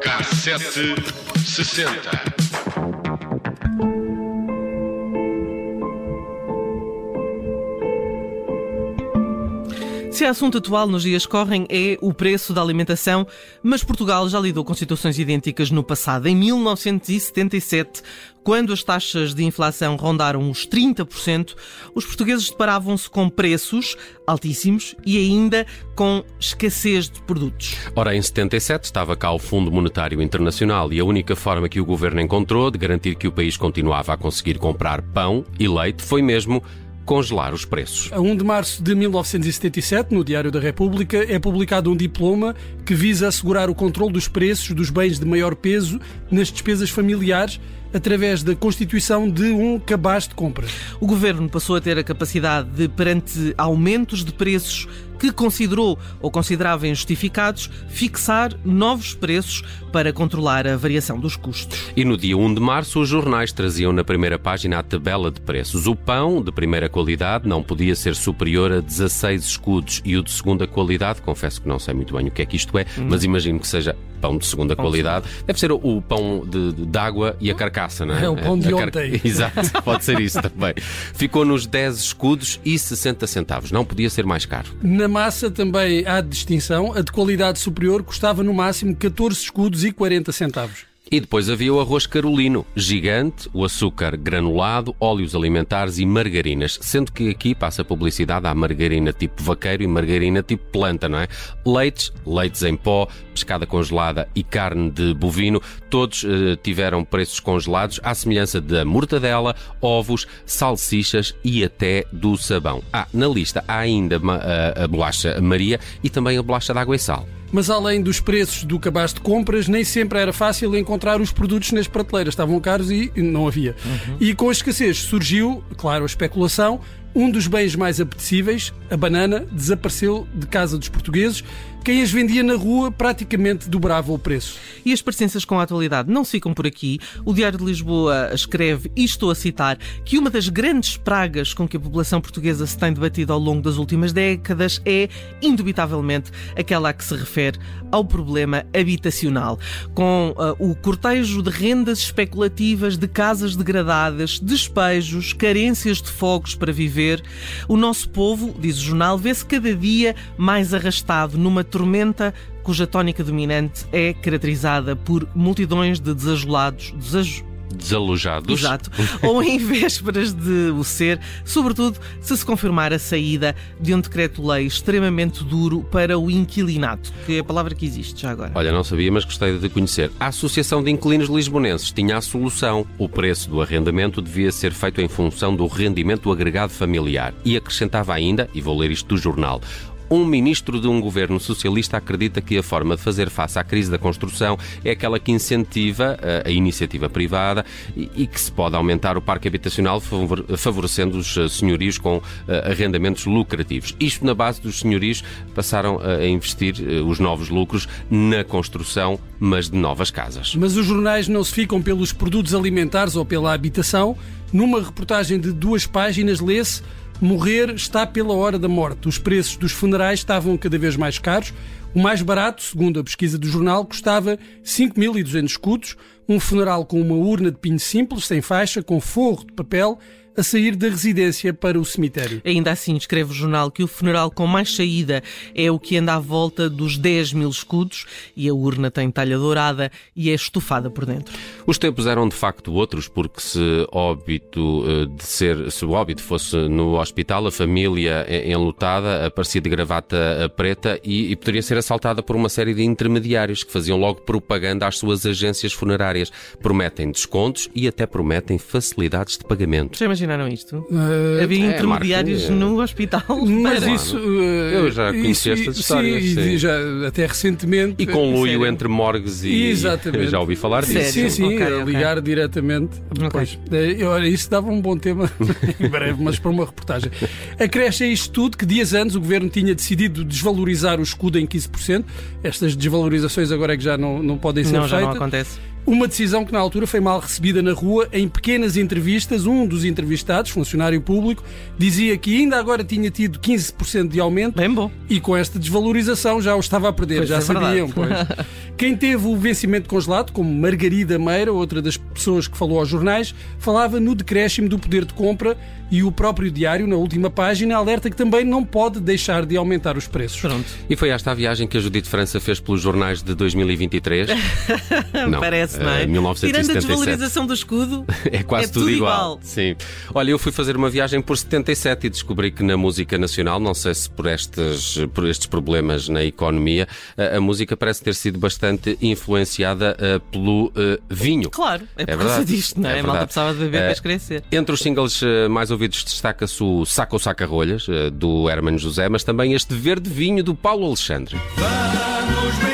Cassete sessenta. Se assunto atual nos dias correm é o preço da alimentação, mas Portugal já lidou com situações idênticas no passado. Em 1977, quando as taxas de inflação rondaram os 30%, os portugueses deparavam-se com preços altíssimos e ainda com escassez de produtos. Ora, em 77 estava cá o Fundo Monetário Internacional e a única forma que o governo encontrou de garantir que o país continuava a conseguir comprar pão e leite foi mesmo congelar os preços. A 1 de março de 1977, no Diário da República, é publicado um diploma que visa assegurar o controle dos preços dos bens de maior peso nas despesas familiares através da constituição de um cabaz de compras. O governo passou a ter a capacidade de, perante aumentos de preços que considerou ou considerava injustificados, fixar novos preços para controlar a variação dos custos. E no dia 1 de março, os jornais traziam na primeira página a tabela de preços. O pão de primeira qualidade não podia ser superior a 16 escudos e o de segunda qualidade, confesso que não sei muito bem o que é que isto é, hum. mas imagino que seja pão de segunda pão qualidade. De... Deve ser o, o pão de, de, de, água e a carcaça, não é? É o pão de ontem. Exato, pode ser isso também. Ficou nos 10 escudos e 60 centavos. Não podia ser mais caro. Na massa também há distinção. A de qualidade superior custava no máximo 14 escudos e 40 centavos. E depois havia o arroz carolino, gigante, o açúcar granulado, óleos alimentares e margarinas. Sendo que aqui passa publicidade à margarina tipo vaqueiro e margarina tipo planta, não é? Leites, leites em pó, pescada congelada e carne de bovino, todos eh, tiveram preços congelados, à semelhança da mortadela, ovos, salsichas e até do sabão. Ah, na lista há ainda a, a bolacha Maria e também a bolacha de água e sal. Mas além dos preços do cabaz de compras, nem sempre era fácil encontrar os produtos nas prateleiras. Estavam caros e não havia. Uhum. E com a escassez surgiu, claro, a especulação. Um dos bens mais apetecíveis, a banana, desapareceu de casa dos portugueses quem as vendia na rua praticamente dobrava o preço. E as parecenças com a atualidade não ficam por aqui. O Diário de Lisboa escreve, e estou a citar, que uma das grandes pragas com que a população portuguesa se tem debatido ao longo das últimas décadas é, indubitavelmente, aquela a que se refere ao problema habitacional. Com uh, o cortejo de rendas especulativas, de casas degradadas, despejos, carências de fogos para viver, o nosso povo, diz o jornal, vê-se cada dia mais arrastado numa tormenta cuja tónica dominante é caracterizada por multidões de desajolados, desaj desalojados. Exato. Ou em vésperas de o ser, sobretudo se se confirmar a saída de um decreto-lei extremamente duro para o inquilinato, que é a palavra que existe já agora. Olha, não sabia, mas gostei de conhecer. A Associação de Inquilinos Lisbonenses tinha a solução. O preço do arrendamento devia ser feito em função do rendimento agregado familiar. E acrescentava ainda, e vou ler isto do jornal, um ministro de um governo socialista acredita que a forma de fazer face à crise da construção é aquela que incentiva a, a iniciativa privada e, que se pode aumentar o parque habitacional favorecendo os eh, senhorios com uh, arrendamentos lucrativos. Isto na base dos senhorios passaram a investir os novos lucros na construção, mas de novas casas. Mas os jornais não se ficam pelos produtos alimentares ou pela habitação. Numa reportagem de duas páginas lê-se Morrer está pela hora da morte. Os preços dos funerais estavam cada vez mais caros. O mais barato, segundo a pesquisa do jornal, custava 5.200 escudos. Um funeral com uma urna de pinho simples, sem faixa, com forro de papel a sair da residência para o cemitério. Ainda assim, escreve o jornal que o funeral com mais saída é o que anda à volta dos 10 mil escudos e a urna tem talha dourada e é estufada por dentro. Os tempos eram de facto outros, porque se óbito eh, de ser, se o óbito fosse no hospital, a família enlutada aparecia de gravata eh, preta e, e poderia ser assaltada por uma série de intermediários que faziam logo propaganda às suas agências funerárias. Prometem descontos e até prometem facilidades de pagamento. Já imaginaram isto? Uh, Havia é, intermediários no hospital. Mas isso. Uh, eu já conheci estas histórias. Sim, sim. Já, até recentemente. E com luio entre morgues e. Exatamente. Já ouvi falar disso. Sério? Sim, sim, okay, ligar okay. diretamente. Pois, okay. olha, isso dava um bom tema em breve, mas para uma reportagem. Acresce a isto tudo que dias antes o governo tinha decidido desvalorizar o escudo em 15%. Estas desvalorizações agora é que já não, não podem ser não, feitas. Já não acontece. Uma decisão que na altura foi mal recebida na rua. Em pequenas entrevistas, um dos entrevistados, funcionário público, dizia que ainda agora tinha tido 15% de aumento Bem bom. e com esta desvalorização já o estava a perder, Pois já é sabiam. Quem teve o vencimento congelado, como Margarida Meira, outra das pessoas que falou aos jornais, falava no decréscimo do poder de compra e o próprio diário, na última página, alerta que também não pode deixar de aumentar os preços. Pronto. E foi esta a viagem que a Judite França fez pelos jornais de 2023? Não, Parece, não é? eh, 1977. Tirando a desvalorização do escudo, É quase é tudo, tudo igual. igual. Sim. Olha, eu fui fazer uma viagem por 77 e descobri que na música nacional, não sei se por estes, por estes problemas na economia, a, a música parece ter sido bastante influenciada eh, pelo eh, vinho. claro, é por É causa verdade. disto, não é? É a malta precisava de beber Eh, para escrever. Entre os singles eh, mais ouvidos destaca-se o Saco Saca Rolhas, eh, do Hermano José, mas também este Verde Vinho, do Paulo Alexandre. Vamos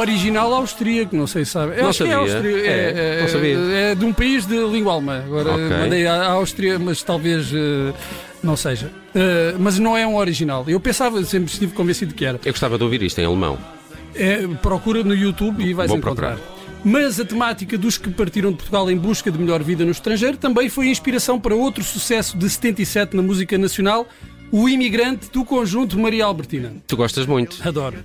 original austríaco, não sei se sabe. Eu Não é sabia. austríaco. É, não sabia. é de um país de língua alemã. Agora Ok. mandei à Áustria, mas talvez eh, não seja. Eh, mas não é um original. Eu pensava, sempre estive convencido que era. Eu gostava de ouvir isto em alemão. É, procura no YouTube e vais Vou encontrar. procurar. Mas a temática dos que partiram de Portugal em busca de melhor vida no estrangeiro também foi inspiração para outro sucesso de 77 na música nacional, o imigrante do conjunto Maria Albertina. Tu gostas muito. Adoro.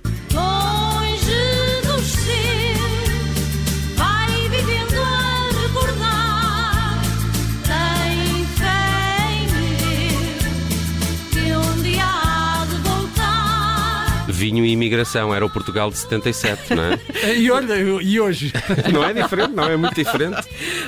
Vinho e imigração, era o Portugal de 77, não é? E olha, e hoje? não é diferente, não é muito diferente.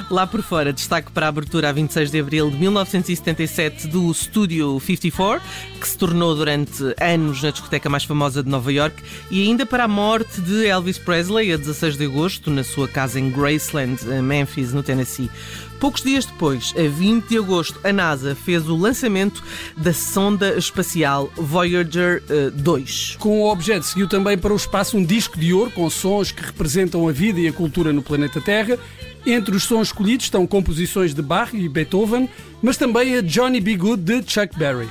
Lá por fora, destaque para a abertura a 26 de abril de 1977 do Studio 54, que se tornou durante anos na discoteca mais famosa de Nova York, e ainda para a morte de Elvis Presley a 16 de agosto, na sua casa em Graceland, em Memphis, no Tennessee. Poucos dias depois, a 20 de agosto, a NASA fez o lançamento da sonda espacial Voyager eh, 2. Com o objeto seguiu também para o espaço um disco de ouro com sons que representam a vida e a cultura no planeta Terra. Entre os sons escolhidos estão composições de Bach e Beethoven, mas também a Johnny B. Good de Chuck Berry.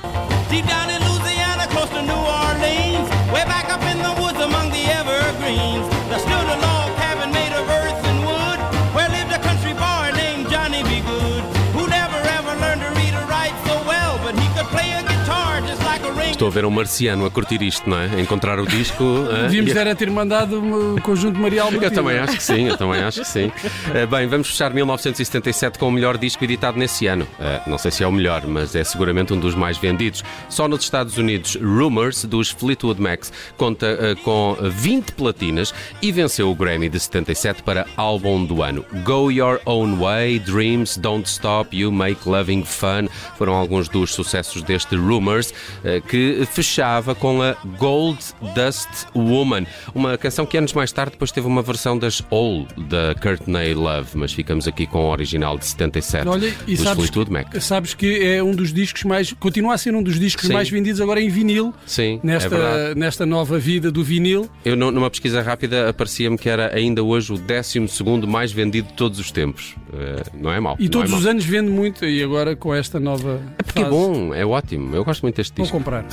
Estou a ver um marciano a curtir isto, não é? A encontrar o disco. hã? Devíamos era ter mandado o conjunto Maria Albertina. Eu também acho que sim, eu também acho que sim. Eh, Bem, vamos fechar 1977 com o melhor disco editado nesse ano. Eh, Não sei se é o melhor, mas é seguramente um dos mais vendidos. Só nos Estados Unidos, Rumors, dos Fleetwood Macs, conta eh, com 20 platinas e venceu o Grammy de 77 para álbum do ano. Go Your Own Way, Dreams, Don't Stop, You Make Loving Fun foram alguns dos sucessos deste Rumors, eh, que fechava com a Gold Dust Woman, uma canção que anos mais tarde depois teve uma versão das All da Courtney Love, mas ficamos aqui com o original de 77 Olha, e sabes, Fleetwood Mac. sabes que é um dos discos mais. continua a ser um dos discos Sim. mais vendidos agora em vinil, Sim, é nesta, verdade. nesta nova vida do vinil. Eu, nu- numa pesquisa rápida, aparecia-me que era ainda hoje o 12 mais vendido de todos os tempos. Eh, não é mau. E não todos é os anos vende muito, e agora com esta nova. Porque é fase, bom, é ótimo. Eu gosto muito deste Vou disco. comprar.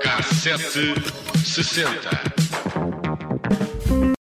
Cassete 60.